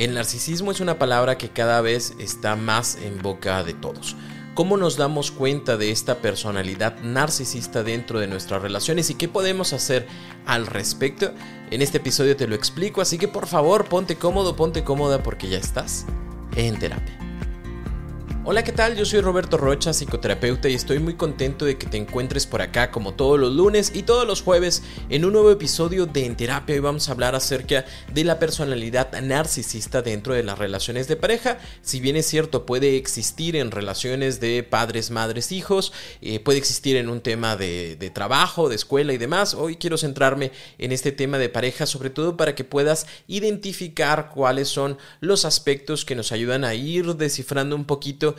El narcisismo es una palabra que cada vez está más en boca de todos. ¿Cómo nos damos cuenta de esta personalidad narcisista dentro de nuestras relaciones y qué podemos hacer al respecto? En este episodio te lo explico, así que por favor ponte cómodo, ponte cómoda porque ya estás en terapia. Hola, ¿qué tal? Yo soy Roberto Rocha, psicoterapeuta, y estoy muy contento de que te encuentres por acá como todos los lunes y todos los jueves en un nuevo episodio de En Terapia. Hoy vamos a hablar acerca de la personalidad narcisista dentro de las relaciones de pareja. Si bien es cierto, puede existir en relaciones de padres, madres, hijos, eh, puede existir en un tema de, de trabajo, de escuela y demás. Hoy quiero centrarme en este tema de pareja, sobre todo para que puedas identificar cuáles son los aspectos que nos ayudan a ir descifrando un poquito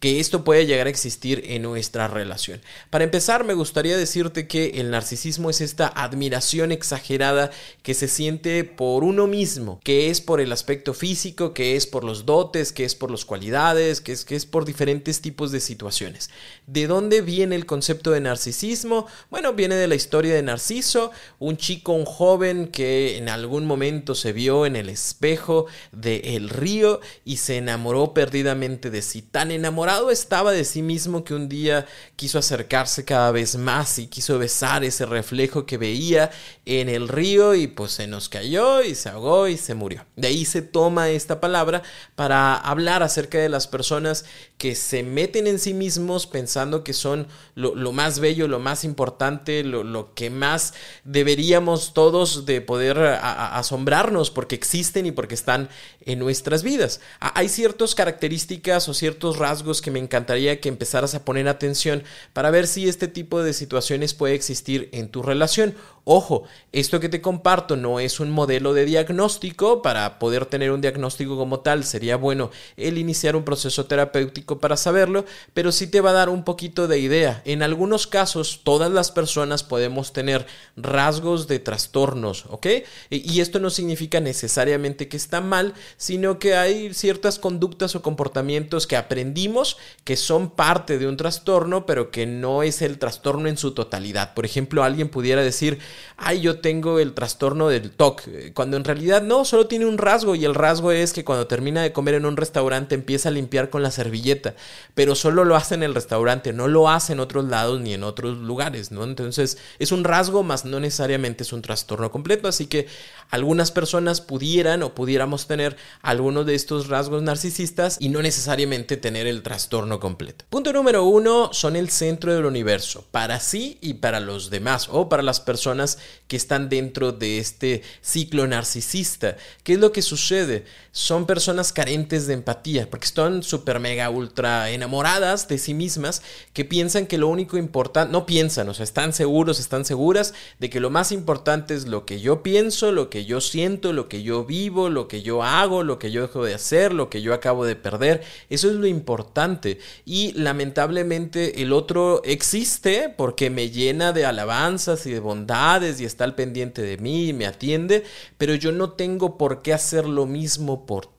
que esto puede llegar a existir en nuestra relación. Para empezar, me gustaría decirte que el narcisismo es esta admiración exagerada que se siente por uno mismo, que es por el aspecto físico, que es por los dotes, que es por las cualidades, que es, que es por diferentes tipos de situaciones. ¿De dónde viene el concepto de narcisismo? Bueno, viene de la historia de Narciso, un chico, un joven que en algún momento se vio en el espejo del río y se enamoró perdidamente de sí. Tan enamorado estaba de sí mismo que un día quiso acercarse cada vez más y quiso besar ese reflejo que veía en el río y pues se nos cayó y se ahogó y se murió. De ahí se toma esta palabra para hablar acerca de las personas que se meten en sí mismos pensando que son lo, más bello, lo más importante, lo, que más deberíamos todos de poder asombrarnos porque existen y porque están en nuestras vidas. Hay ciertas características o ciertos rasgos que me encantaría que empezaras a poner atención para ver si este tipo de situaciones puede existir en tu relación. Ojo, esto que te comparto no es un modelo de diagnóstico. Para poder tener un diagnóstico como tal, sería bueno el iniciar un proceso terapéutico para saberlo, pero sí te va a dar un poquito de idea. En algunos casos, todas las personas podemos tener rasgos de trastornos, ¿ok? Y esto no significa necesariamente que está mal, sino que hay ciertas conductas o comportamientos que aprendimos que son parte de un trastorno, pero que no es el trastorno en su totalidad. Por ejemplo, alguien pudiera decir, ay, yo tengo el trastorno del TOC, eh, cuando en realidad no, solo tiene un rasgo y el rasgo es que cuando termina de comer en un restaurante empieza a limpiar con la servilleta, pero solo lo hace en el restaurante, no lo hace en otros lados ni en otros lugares, ¿no? Entonces es un rasgo, más no necesariamente es un trastorno completo, así que algunas personas pudieran o pudiéramos tener algunos de estos rasgos narcisistas y no necesariamente tener el trastorno completo. Punto número uno, son el centro del universo, para sí y para los demás o para las personas que están dentro de este ciclo narcisista. ¿Qué es lo que sucede? Son personas carentes de empatía, porque están súper mega ultra enamoradas de sí mismas, que piensan que lo único importante, no piensan, o sea, están seguros, están seguras de que lo más importante es lo que yo pienso, lo que yo siento, lo que yo vivo, lo que yo hago, lo que yo dejo de hacer, lo que yo acabo de perder. Eso es lo importante. Y lamentablemente el otro existe porque me llena de alabanzas y de bondad y está al pendiente de mí y me atiende, pero yo no tengo por qué hacer lo mismo por ti.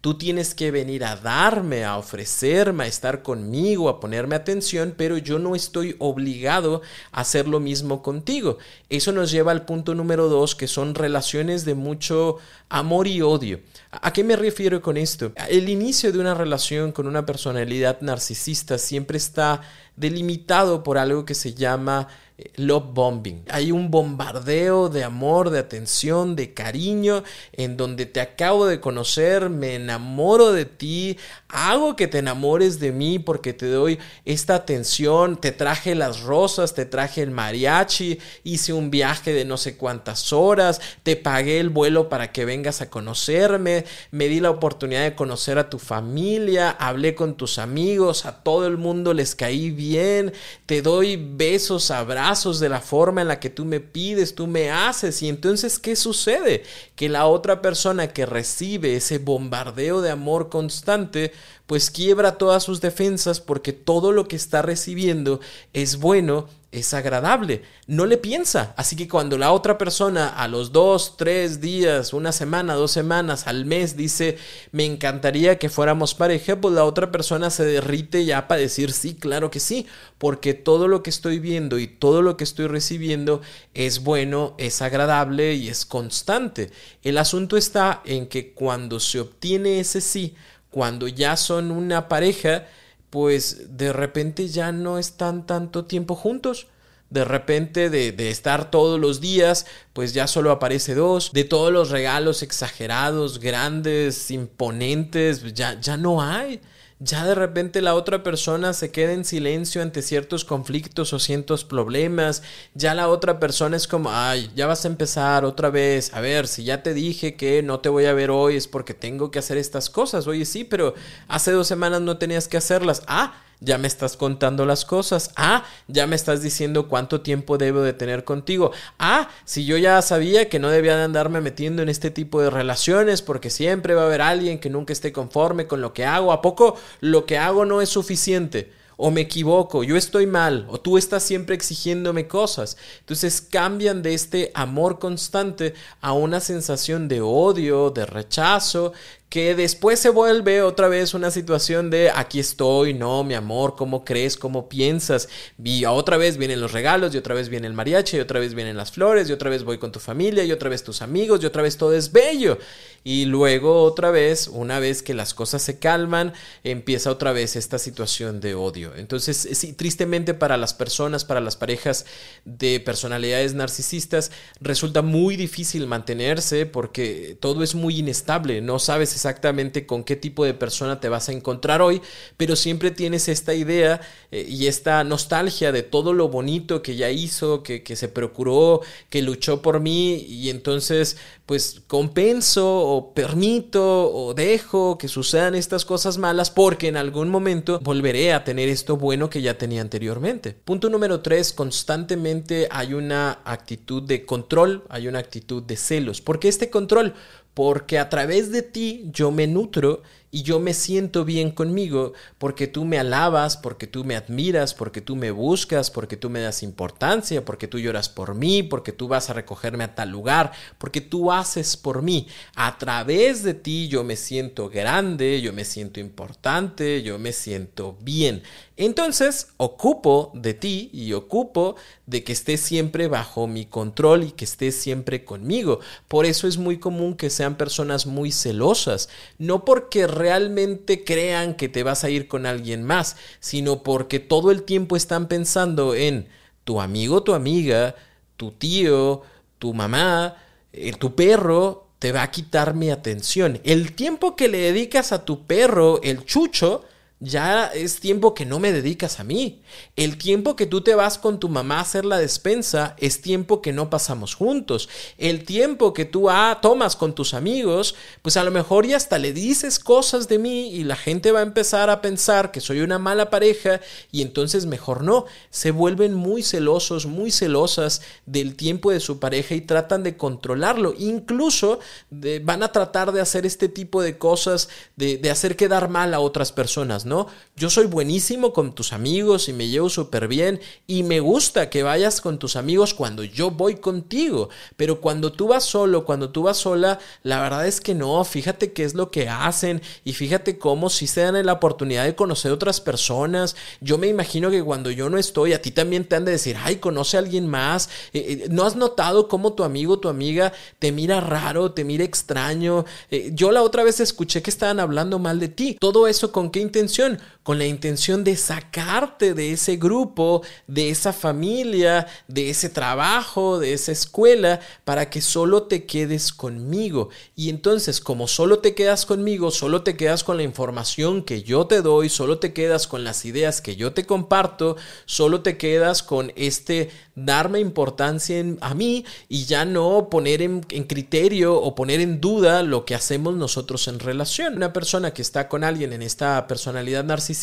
Tú tienes que venir a darme, a ofrecerme, a estar conmigo, a ponerme atención, pero yo no estoy obligado a hacer lo mismo contigo. Eso nos lleva al punto número dos, que son relaciones de mucho amor y odio. ¿A qué me refiero con esto? El inicio de una relación con una personalidad narcisista siempre está delimitado por algo que se llama love bombing. Hay un bombardeo de amor, de atención, de cariño, en donde te acabo de conocer, me enamoro de ti, hago que te enamores de mí porque te doy esta atención, te traje las rosas, te traje el mariachi, hice un viaje de no sé cuántas horas, te pagué el vuelo para que vengas a conocerme, me di la oportunidad de conocer a tu familia, hablé con tus amigos, a todo el mundo les caí bien, te doy besos, abrazos, abrazos de la forma en la que tú me pides, tú me haces. Y entonces, ¿qué sucede? Que la otra persona que recibe ese bombardeo de amor constante, pues quiebra todas sus defensas porque todo lo que está recibiendo es bueno es agradable, no le piensa. Así que cuando la otra persona a los dos, tres días, una semana, dos semanas, al mes dice, me encantaría que fuéramos pareja, pues la otra persona se derrite ya para decir, sí, claro que sí, porque todo lo que estoy viendo y todo lo que estoy recibiendo es bueno, es agradable y es constante. El asunto está en que cuando se obtiene ese sí, cuando ya son una pareja, pues de repente ya no están tanto tiempo juntos. De repente de, de, estar todos los días, pues ya solo aparece dos. De todos los regalos exagerados, grandes, imponentes, ya, ya no hay ya de repente la otra persona se queda en silencio ante ciertos conflictos o ciertos problemas, ya la otra persona es como, ay, ya vas a empezar otra vez, a ver, si ya te dije que no te voy a ver hoy es porque tengo que hacer estas cosas, oye, sí, pero hace dos semanas no tenías que hacerlas, ah, ya me estás contando las cosas. Ah, ya me estás diciendo cuánto tiempo debo de tener contigo. Ah, si yo ya sabía que no debía de andarme metiendo en este tipo de relaciones porque siempre va a haber alguien que nunca esté conforme con lo que hago. ¿A poco lo que hago no es suficiente? o me equivoco, yo estoy mal, o tú estás siempre exigiéndome cosas. Entonces cambian de este amor constante a una sensación de odio, de rechazo, que después se vuelve otra vez una situación de aquí estoy, no, mi amor, ¿cómo crees? ¿Cómo piensas? Y otra vez vienen los regalos, y otra vez viene el mariachi, y otra vez vienen las flores, y otra vez voy con tu familia, y otra vez tus amigos, y otra vez todo es bello. Y luego otra vez, una vez que las cosas se calman, empieza otra vez esta situación de odio. Entonces, sí, tristemente para las personas, para las parejas de personalidades narcisistas, resulta muy difícil mantenerse porque todo es muy inestable, no sabes exactamente con qué tipo de persona te vas a encontrar hoy, pero siempre tienes esta idea eh, y esta nostalgia de todo lo bonito que ya hizo, que, que se procuró, que luchó por mí y entonces pues compenso o permito o dejo que sucedan estas cosas malas porque en algún momento volveré a tener esto bueno que ya tenía anteriormente. Punto número tres, constantemente hay una actitud de control, hay una actitud de celos. ¿Por qué este control? Porque a través de ti yo me nutro y yo me siento bien conmigo porque tú me alabas, porque tú me admiras, porque tú me buscas, porque tú me das importancia, porque tú lloras por mí, porque tú vas a recogerme a tal lugar, porque tú haces por mí. A través de ti yo me siento grande, yo me siento importante, yo me siento bien. Entonces, ocupo de ti y ocupo de que estés siempre bajo mi control y que estés siempre conmigo. Por eso es muy común que sean personas muy celosas, no porque realmente crean que te vas a ir con alguien más, sino porque todo el tiempo están pensando en tu amigo, tu amiga, tu tío, tu mamá, eh, tu perro, te va a quitar mi atención. El tiempo que le dedicas a tu perro, el chucho, ya es tiempo que no me dedicas a mí. El tiempo que tú te vas con tu mamá a hacer la despensa es tiempo que no pasamos juntos. El tiempo que tú ah, tomas con tus amigos, pues a lo mejor ya hasta le dices cosas de mí y la gente va a empezar a pensar que soy una mala pareja y entonces mejor no. Se vuelven muy celosos, muy celosas del tiempo de su pareja y tratan de controlarlo. Incluso van a tratar de hacer este tipo de cosas, de, de hacer quedar mal a otras personas. ¿No? Yo soy buenísimo con tus amigos y me llevo súper bien y me gusta que vayas con tus amigos cuando yo voy contigo, pero cuando tú vas solo, cuando tú vas sola, la verdad es que no, fíjate qué es lo que hacen y fíjate cómo si se dan la oportunidad de conocer otras personas. Yo me imagino que cuando yo no estoy, a ti también te han de decir, ay, conoce a alguien más. Eh, eh, ¿No has notado cómo tu amigo, tu amiga te mira raro, te mira extraño? Eh, yo la otra vez escuché que estaban hablando mal de ti. ¿Todo eso con qué intención? función con la intención de sacarte de ese grupo, de esa familia, de ese trabajo, de esa escuela, para que solo te quedes conmigo. Y entonces, como solo te quedas conmigo, solo te quedas con la información que yo te doy, solo te quedas con las ideas que yo te comparto, solo te quedas con este darme importancia a mí y ya no poner en, en criterio o poner en duda lo que hacemos nosotros en relación. Una persona que está con alguien en esta personalidad narcisista,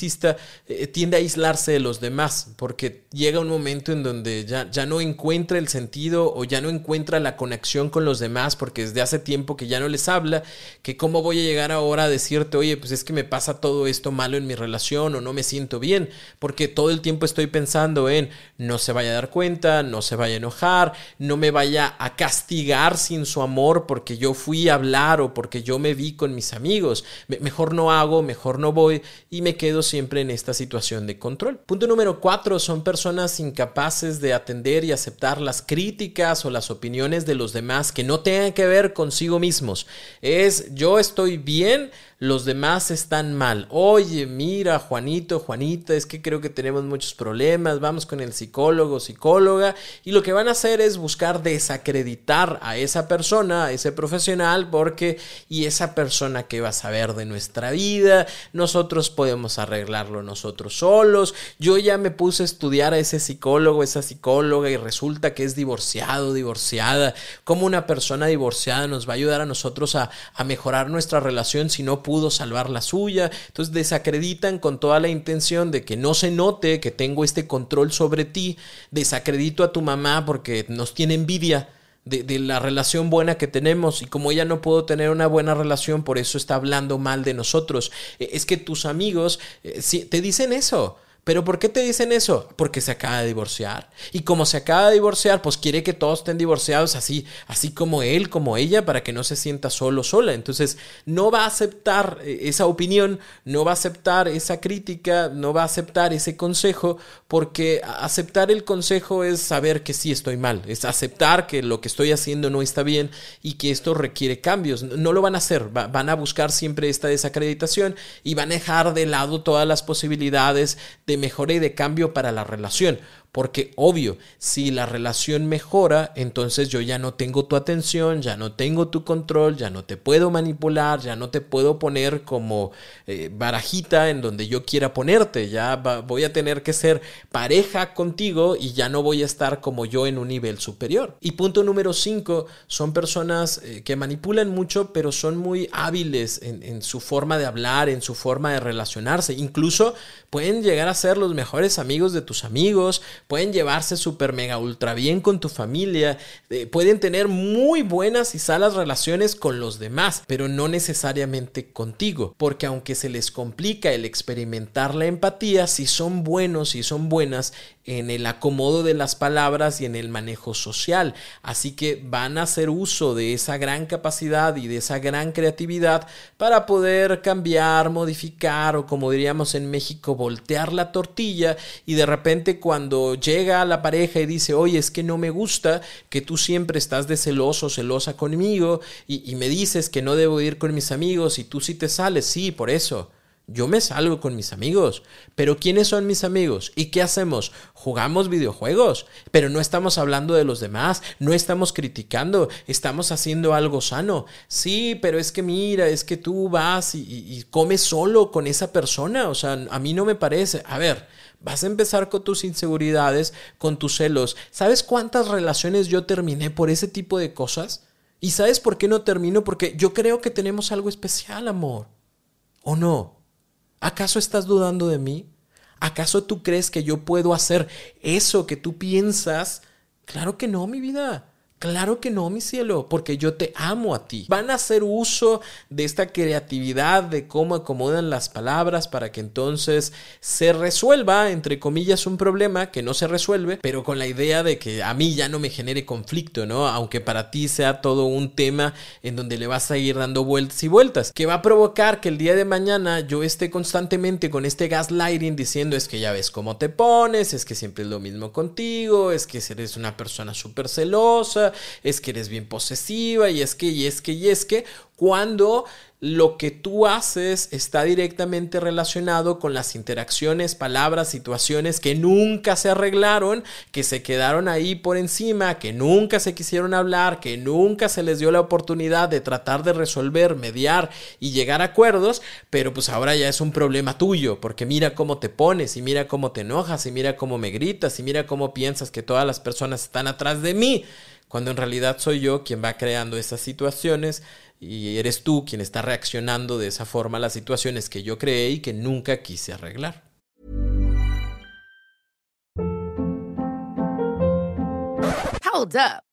eh, tiende a aislarse de los demás, porque llega un momento en donde ya, ya no encuentra el sentido o ya no encuentra la conexión con los demás, porque desde hace tiempo que ya no les habla, que cómo voy a llegar ahora a decirte, oye, pues es que me pasa todo esto malo en mi relación o no me siento bien, porque todo el tiempo estoy pensando en no se vaya a dar cuenta, no se vaya a enojar, no me vaya a castigar sin su amor porque yo fui a hablar o porque yo me vi con mis amigos. mejor no hago, mejor no voy y me quedo siempre en esta situación de control. Punto número cuatro, son personas incapaces de atender y aceptar las críticas o las opiniones de los demás que no tengan que ver consigo mismos. Es yo estoy bien, los demás están mal. Oye, mira, Juanito, Juanita, es que creo que tenemos muchos problemas, vamos con el psicólogo, psicóloga, y lo que van a hacer es buscar desacreditar a esa persona, a ese profesional, porque, y esa persona que va a saber de nuestra vida, nosotros podemos arreglarlo nosotros solos. Yo ya me puse a estudiar a ese psicólogo, esa psicóloga, y resulta que es divorciado, divorciada. ¿Cómo una persona divorciada nos va a ayudar a nosotros a, a mejorar nuestra relación si no pudo salvar la suya. Entonces desacreditan con toda la intención de que no se note que tengo este control sobre ti. Desacredito a tu mamá porque nos tiene envidia. De, la relación buena que tenemos y como ella no puedo tener una buena relación, por eso está hablando mal de nosotros. E, es que tus amigos eh, te dicen eso. ¿Pero por qué te dicen eso? Porque se acaba de divorciar. Y como se acaba de divorciar, pues quiere que todos estén divorciados así, así como él, como ella, para que no se sienta solo, sola. Entonces, no va a aceptar eh, esa opinión, no va a aceptar esa crítica, no va a aceptar ese consejo, porque aceptar el consejo es saber que sí estoy mal, es aceptar que lo que estoy haciendo no está bien y que esto requiere cambios. No lo van a hacer, van a buscar siempre esta desacreditación y van a dejar de lado todas las posibilidades de de mejora y de cambio para la relación. Porque obvio, si la relación mejora, entonces yo ya no tengo tu atención, ya no tengo tu control, ya no te puedo manipular, ya no te puedo poner como eh, barajita en donde yo quiera ponerte, ya voy a tener que ser pareja contigo y ya no voy a estar como yo en un nivel superior. Y punto número 5, son personas eh, que manipulan mucho, pero son muy hábiles en, en su forma de hablar, en su forma de relacionarse. Incluso pueden llegar a ser los mejores amigos de tus amigos, pueden llevarse súper mega ultra bien con tu familia, eh, pueden tener muy buenas y salas relaciones con los demás, pero no necesariamente contigo, porque aunque se les complica el experimentar la empatía, si son buenos y son buenas en el acomodo de las palabras y en el manejo social. Así que van a hacer uso de esa gran capacidad y de esa gran creatividad para poder cambiar, modificar o como diríamos en México, voltear la tortilla y de repente cuando llega la pareja y dice, oye, es que no me gusta que tú siempre estás de celoso, celosa conmigo y, y me dices que no debo ir con mis amigos y tú sí te sales, sí, por eso. Yo me salgo con mis amigos, pero ¿quiénes son mis amigos? ¿Y qué hacemos? Jugamos videojuegos, pero no estamos hablando de los demás, no estamos criticando, estamos haciendo algo sano. Sí, pero es que mira, es que tú vas y, comes solo con esa persona, o sea, a mí no me parece. A ver, Vas a empezar con tus inseguridades, con tus celos. ¿Sabes cuántas relaciones yo terminé por ese tipo de cosas? ¿Y sabes por qué no termino? Porque yo creo que tenemos algo especial, amor. ¿O no? ¿Acaso estás dudando de mí? ¿Acaso tú crees que yo puedo hacer eso que tú piensas? Claro que no, mi vida. Claro que no, mi cielo, porque yo te amo a ti. Van a hacer uso de esta creatividad, de cómo acomodan las palabras para que entonces se resuelva, entre comillas, un problema que no se resuelve, pero con la idea de que a mí ya no me genere conflicto, ¿no? Aunque para ti sea todo un tema en donde le vas a ir dando vueltas y vueltas, que va a provocar que el día de mañana yo esté constantemente con este gaslighting diciendo es que ya ves cómo te pones, es que siempre es lo mismo contigo, es que eres una persona súper celosa, es que eres bien posesiva y es que, y es que, y es que, cuando lo que tú haces está directamente relacionado con las interacciones, palabras, situaciones que nunca se arreglaron, que se quedaron ahí por encima, que nunca se quisieron hablar, que nunca se les dio la oportunidad de tratar de resolver, mediar y llegar a acuerdos, pero pues ahora ya es un problema tuyo, porque mira cómo te pones y mira cómo te enojas y mira cómo me gritas y mira cómo piensas que todas las personas están atrás de mí cuando en realidad soy yo quien va creando esas situaciones y eres tú quien está reaccionando de esa forma a las situaciones que yo creé y que nunca quise arreglar. Hold up.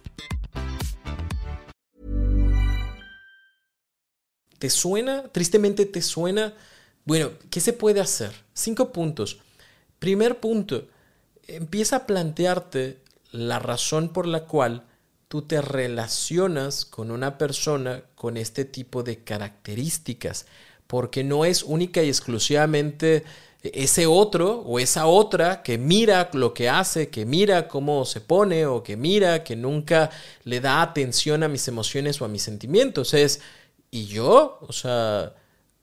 ¿Te suena? Tristemente te suena. Bueno, ¿qué se puede hacer? Cinco puntos. Primer punto, empieza a plantearte la razón por la cual tú te relacionas con una persona con este tipo de características, porque no es única y exclusivamente ese otro o esa otra que mira lo que hace, que mira cómo se pone o que mira que nunca le da atención a mis emociones o a mis sentimientos. Es ¿Y yo? O sea,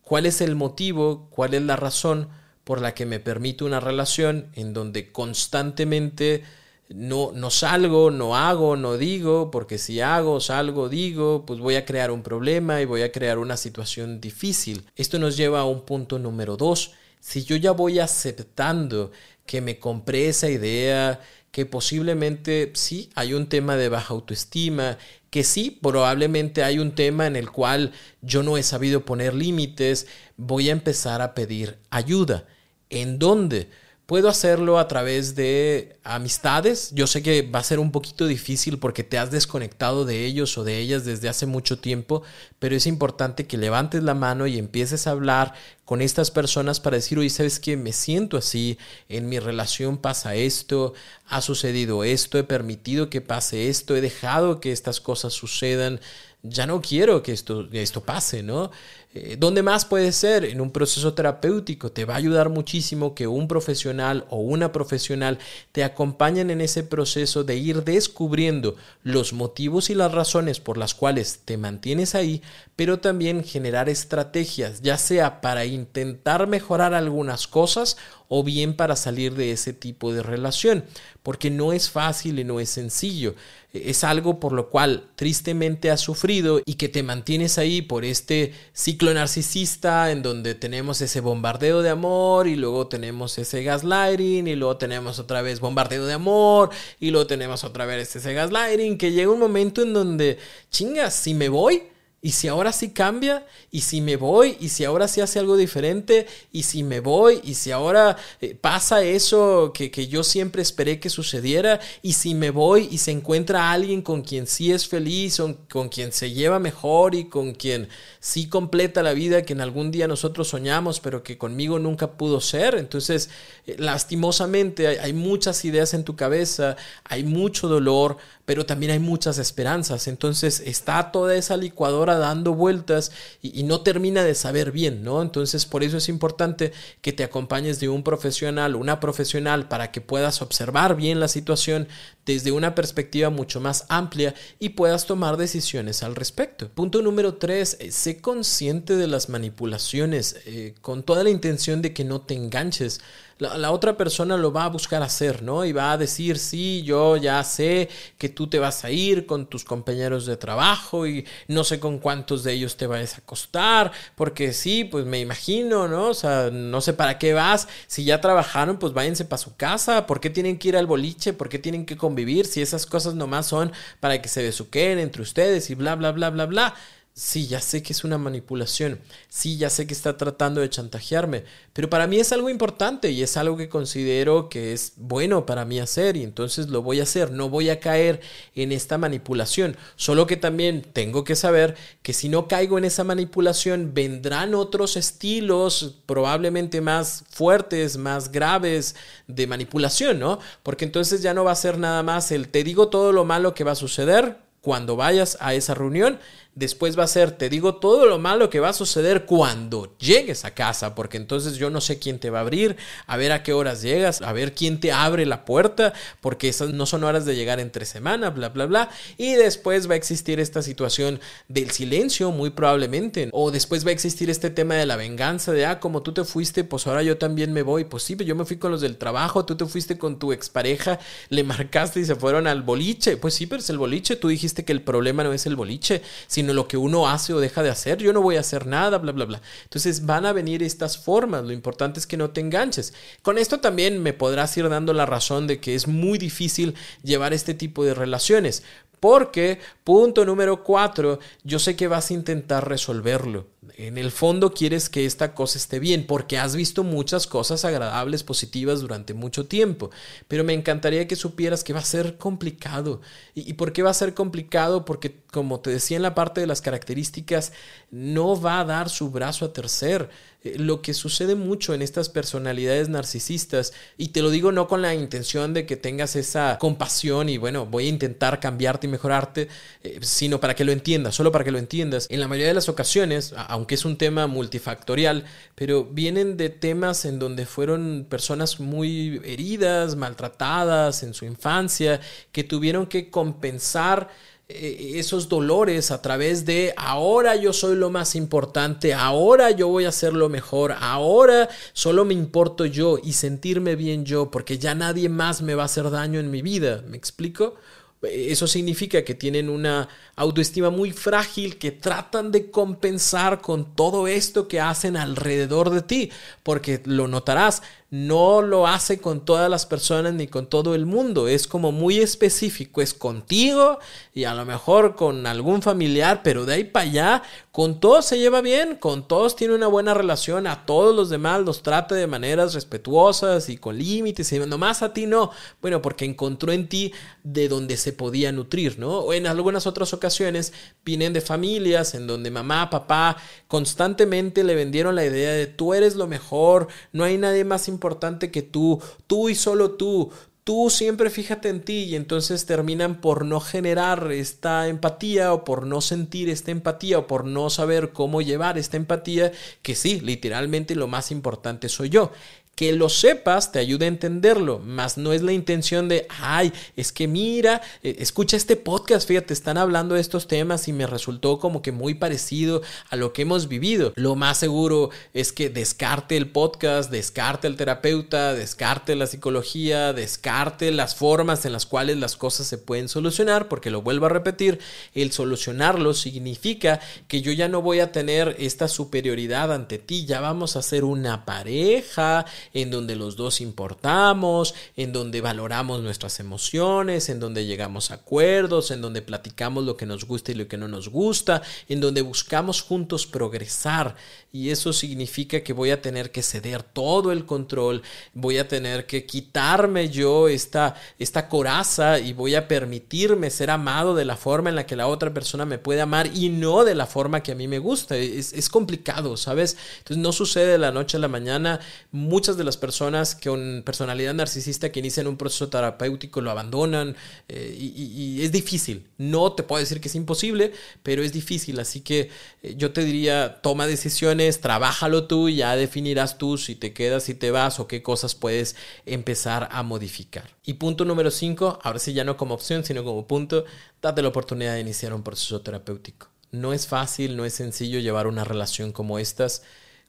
¿cuál es el motivo, cuál es la razón por la que me permito una relación en donde constantemente no, no salgo, no hago, no digo, porque si hago, salgo, digo, pues voy a crear un problema y voy a crear una situación difícil. Esto nos lleva a un punto número dos. Si yo ya voy aceptando que me compré esa idea, que posiblemente sí hay un tema de baja autoestima, que sí, probablemente hay un tema en el cual yo no he sabido poner límites, voy a empezar a pedir ayuda. ¿En dónde? Puedo hacerlo a través de amistades. Yo sé que va a ser un poquito difícil porque te has desconectado de ellos o de ellas desde hace mucho tiempo, pero es importante que levantes la mano y empieces a hablar con estas personas para decir, oye, ¿sabes qué? Me siento así, en mi relación pasa esto, ha sucedido esto, he permitido que pase esto, he dejado que estas cosas sucedan ya no quiero que esto, esto pase, ¿no? Eh, ¿Dónde más puede ser? En un proceso terapéutico. Te va a ayudar muchísimo que un profesional o una profesional te acompañen en ese proceso de ir descubriendo los motivos y las razones por las cuales te mantienes ahí, pero también generar estrategias, ya sea para intentar mejorar algunas cosas o bien para salir de ese tipo de relación, porque no es fácil y no es sencillo. Es algo por lo cual tristemente has sufrido y que te mantienes ahí por este ciclo narcisista en donde tenemos ese bombardeo de amor y luego tenemos ese gaslighting y luego tenemos otra vez bombardeo de amor y luego tenemos otra vez ese gaslighting que llega un momento en donde chingas, si me voy, y si ahora sí cambia, y si me voy, y si ahora sí hace algo diferente, y si me voy, y si ahora eh, pasa eso que, que, yo siempre esperé que sucediera, y si me voy y se encuentra alguien con quien sí es feliz, con quien se lleva mejor y con quien sí completa la vida que en algún día nosotros soñamos, pero que conmigo nunca pudo ser. Entonces, eh, lastimosamente, hay, hay muchas ideas en tu cabeza, hay mucho dolor, pero también hay muchas esperanzas. Entonces está toda esa licuadora dando vueltas y, no termina de saber bien, ¿no? Entonces por eso es importante que te acompañes de un profesional, una profesional, para que puedas observar bien la situación desde una perspectiva mucho más amplia y puedas tomar decisiones al respecto. Punto número tres, eh, sé consciente de las manipulaciones eh, con toda la intención de que no te enganches la, otra persona lo va a buscar hacer, ¿no? Y va a decir, sí, yo ya sé que tú te vas a ir con tus compañeros de trabajo y no sé con cuántos de ellos te vayas a acostar, porque sí, pues me imagino, ¿no? O sea, no sé para qué vas, si ya trabajaron, pues váyanse para su casa, ¿por qué tienen que ir al boliche? ¿Por qué tienen que convivir? Si esas cosas nomás son para que se besuquen entre ustedes y bla, bla, bla, bla, bla. Sí, ya sé que es una manipulación. Sí, ya sé que está tratando de chantajearme. Pero para mí es algo importante y es algo que considero que es bueno para mí hacer y entonces lo voy a hacer. No voy a caer en esta manipulación. Solo que también tengo que saber que si no caigo en esa manipulación vendrán otros estilos probablemente más fuertes, más graves de manipulación, ¿no? Porque entonces ya no va a ser nada más el te digo todo lo malo que va a suceder cuando vayas a esa reunión después va a ser, te digo todo lo malo que va a suceder cuando llegues a casa, porque entonces yo no sé quién te va a abrir, a ver a qué horas llegas, a ver quién te abre la puerta, porque esas no son horas de llegar entre semana, bla, bla, bla. Y después va a existir esta situación del silencio, muy probablemente, o después va a existir este tema de la venganza, de, ah, como tú te fuiste, pues ahora yo también me voy, pues sí, yo me fui con los del trabajo, tú te fuiste con tu expareja, le marcaste y se fueron al boliche, pues sí, pero es el boliche, tú dijiste que el problema no es el boliche, sino lo que uno hace o deja de hacer, yo no voy a hacer nada, bla, bla, bla. Entonces van a venir estas formas, lo importante es que no te enganches. Con esto también me podrás ir dando la razón de que es muy difícil llevar este tipo de relaciones, porque, punto número cuatro, yo sé que vas a intentar resolverlo. En el fondo quieres que esta cosa esté bien, porque has visto muchas cosas agradables, positivas durante mucho tiempo. Pero me encantaría que supieras que va a ser complicado. ¿Y, por qué va a ser complicado? Porque, como te decía en la parte de las características, no va a dar su brazo a tercer. Eh, lo que sucede mucho en estas personalidades narcisistas, y te lo digo no con la intención de que tengas esa compasión y bueno, voy a intentar cambiarte y mejorarte, eh, sino para que lo entiendas, solo para que lo entiendas. En la mayoría de las ocasiones, aunque es un tema multifactorial, pero vienen de temas en donde fueron personas muy heridas, maltratadas en su infancia, que tuvieron que compensar eh, esos dolores a través de ahora yo soy lo más importante, ahora yo voy a hacer lo mejor, ahora solo me importo yo y sentirme bien yo porque ya nadie más me va a hacer daño en mi vida. ¿Me explico? Eso significa que tienen una autoestima muy frágil que tratan de compensar con todo esto que hacen alrededor de ti, porque lo notarás, no lo hace con todas las personas ni con todo el mundo, es como muy específico, es contigo y a lo mejor con algún familiar, pero de ahí para allá, con todos se lleva bien, con todos tiene una buena relación, a todos los demás los trata de maneras respetuosas y con límites, y nomás a ti no, bueno, porque encontró en ti de donde se podía nutrir, ¿no? O en algunas otras ocasiones vienen de familias en donde mamá, papá constantemente le vendieron la idea de tú eres lo mejor, no hay nadie más importante importante que tú, tú y solo tú, tú siempre fíjate en ti y entonces terminan por no generar esta empatía o por no sentir esta empatía o por no saber cómo llevar esta empatía, que sí, literalmente lo más importante soy yo que lo sepas te ayude a entenderlo, más no es la intención de, ay, es que mira, eh, escucha este podcast, fíjate, están hablando de estos temas y me resultó como que muy parecido a lo que hemos vivido. Lo más seguro es que descarte el podcast, descarte el terapeuta, descarte la psicología, descarte las formas en las cuales las cosas se pueden solucionar, porque lo vuelvo a repetir, el solucionarlo significa que yo ya no voy a tener esta superioridad ante ti, ya vamos a ser una pareja, en donde los dos importamos, en donde valoramos nuestras emociones, en donde llegamos a acuerdos, en donde platicamos lo que nos gusta y lo que no nos gusta, en donde buscamos juntos progresar. Y eso significa que voy a tener que ceder todo el control, voy a tener que quitarme yo esta, esta coraza y voy a permitirme ser amado de la forma en la que la otra persona me puede amar y no de la forma que a mí me gusta. Es, es complicado, ¿sabes? Entonces no sucede de la noche a la mañana. Muchas de las personas con personalidad narcisista que inician un proceso terapéutico lo abandonan eh, y, es difícil. No te puedo decir que es imposible, pero es difícil. Así que eh, yo te diría, toma decisiones, trabájalo tú y ya definirás tú si te quedas, si te vas o qué cosas puedes empezar a modificar. Y punto número 5, ahora sí ya no como opción, sino como punto, date la oportunidad de iniciar un proceso terapéutico. No es fácil, no es sencillo llevar una relación como estas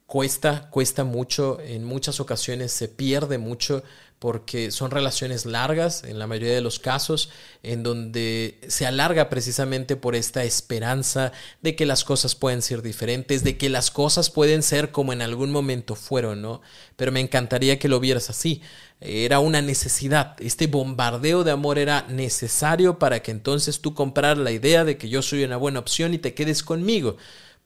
cuesta, cuesta mucho, en muchas ocasiones se pierde mucho porque son relaciones largas en la mayoría de los casos, en donde se alarga precisamente por esta esperanza de que las cosas pueden ser diferentes, de que las cosas pueden ser como en algún momento fueron, ¿no? Pero me encantaría que lo vieras así. Era una necesidad, este bombardeo de amor era necesario para que entonces tú compraras la idea de que yo soy una buena opción y te quedes conmigo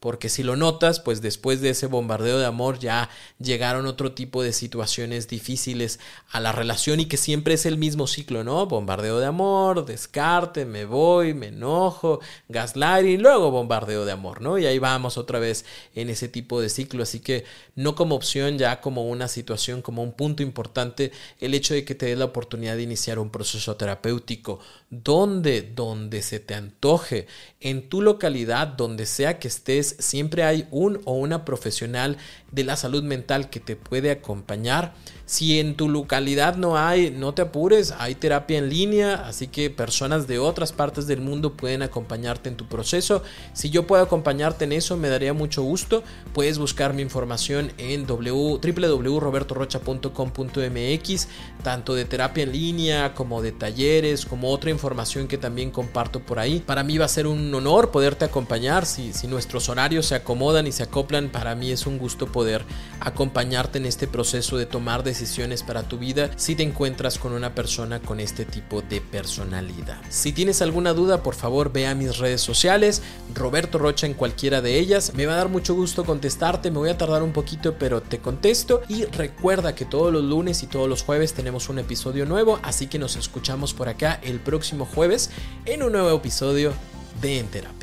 porque si lo notas, pues después de ese bombardeo de amor ya llegaron otro tipo de situaciones difíciles a la relación y que siempre es el mismo ciclo, ¿no? Bombardeo de amor, descarte, me voy, me enojo, gaslighting, luego bombardeo de amor, ¿no? Y ahí vamos otra vez en ese tipo de ciclo, así que no como opción, ya como una situación, como un punto importante, el hecho de que te des la oportunidad de iniciar un proceso terapéutico, donde, donde se te antoje, en tu localidad, donde sea que estés, siempre hay un o una profesional de la salud mental que te puede acompañar. Si en tu localidad no hay, no te apures, hay terapia en línea, así que personas de otras partes del mundo pueden acompañarte en tu proceso. Si yo puedo acompañarte en eso, me daría mucho gusto. Puedes buscar mi información en www.robertorocha.com.mx, tanto de terapia en línea como de talleres, como otra información que también comparto por ahí. Para mí va a ser un honor poderte acompañar. Si, si nuestros horarios se acomodan y se acoplan, para mí es un gusto poder acompañarte en este proceso de tomar decisiones para tu vida si te encuentras con una persona con este tipo de personalidad. Si tienes alguna duda, por favor ve a mis redes sociales, Roberto Rocha en cualquiera de ellas. Me va a dar mucho gusto contestarte, me voy a tardar un poquito, pero te contesto y recuerda que todos los lunes y todos los jueves tenemos un episodio nuevo, así que nos escuchamos por acá el próximo jueves en un nuevo episodio de En.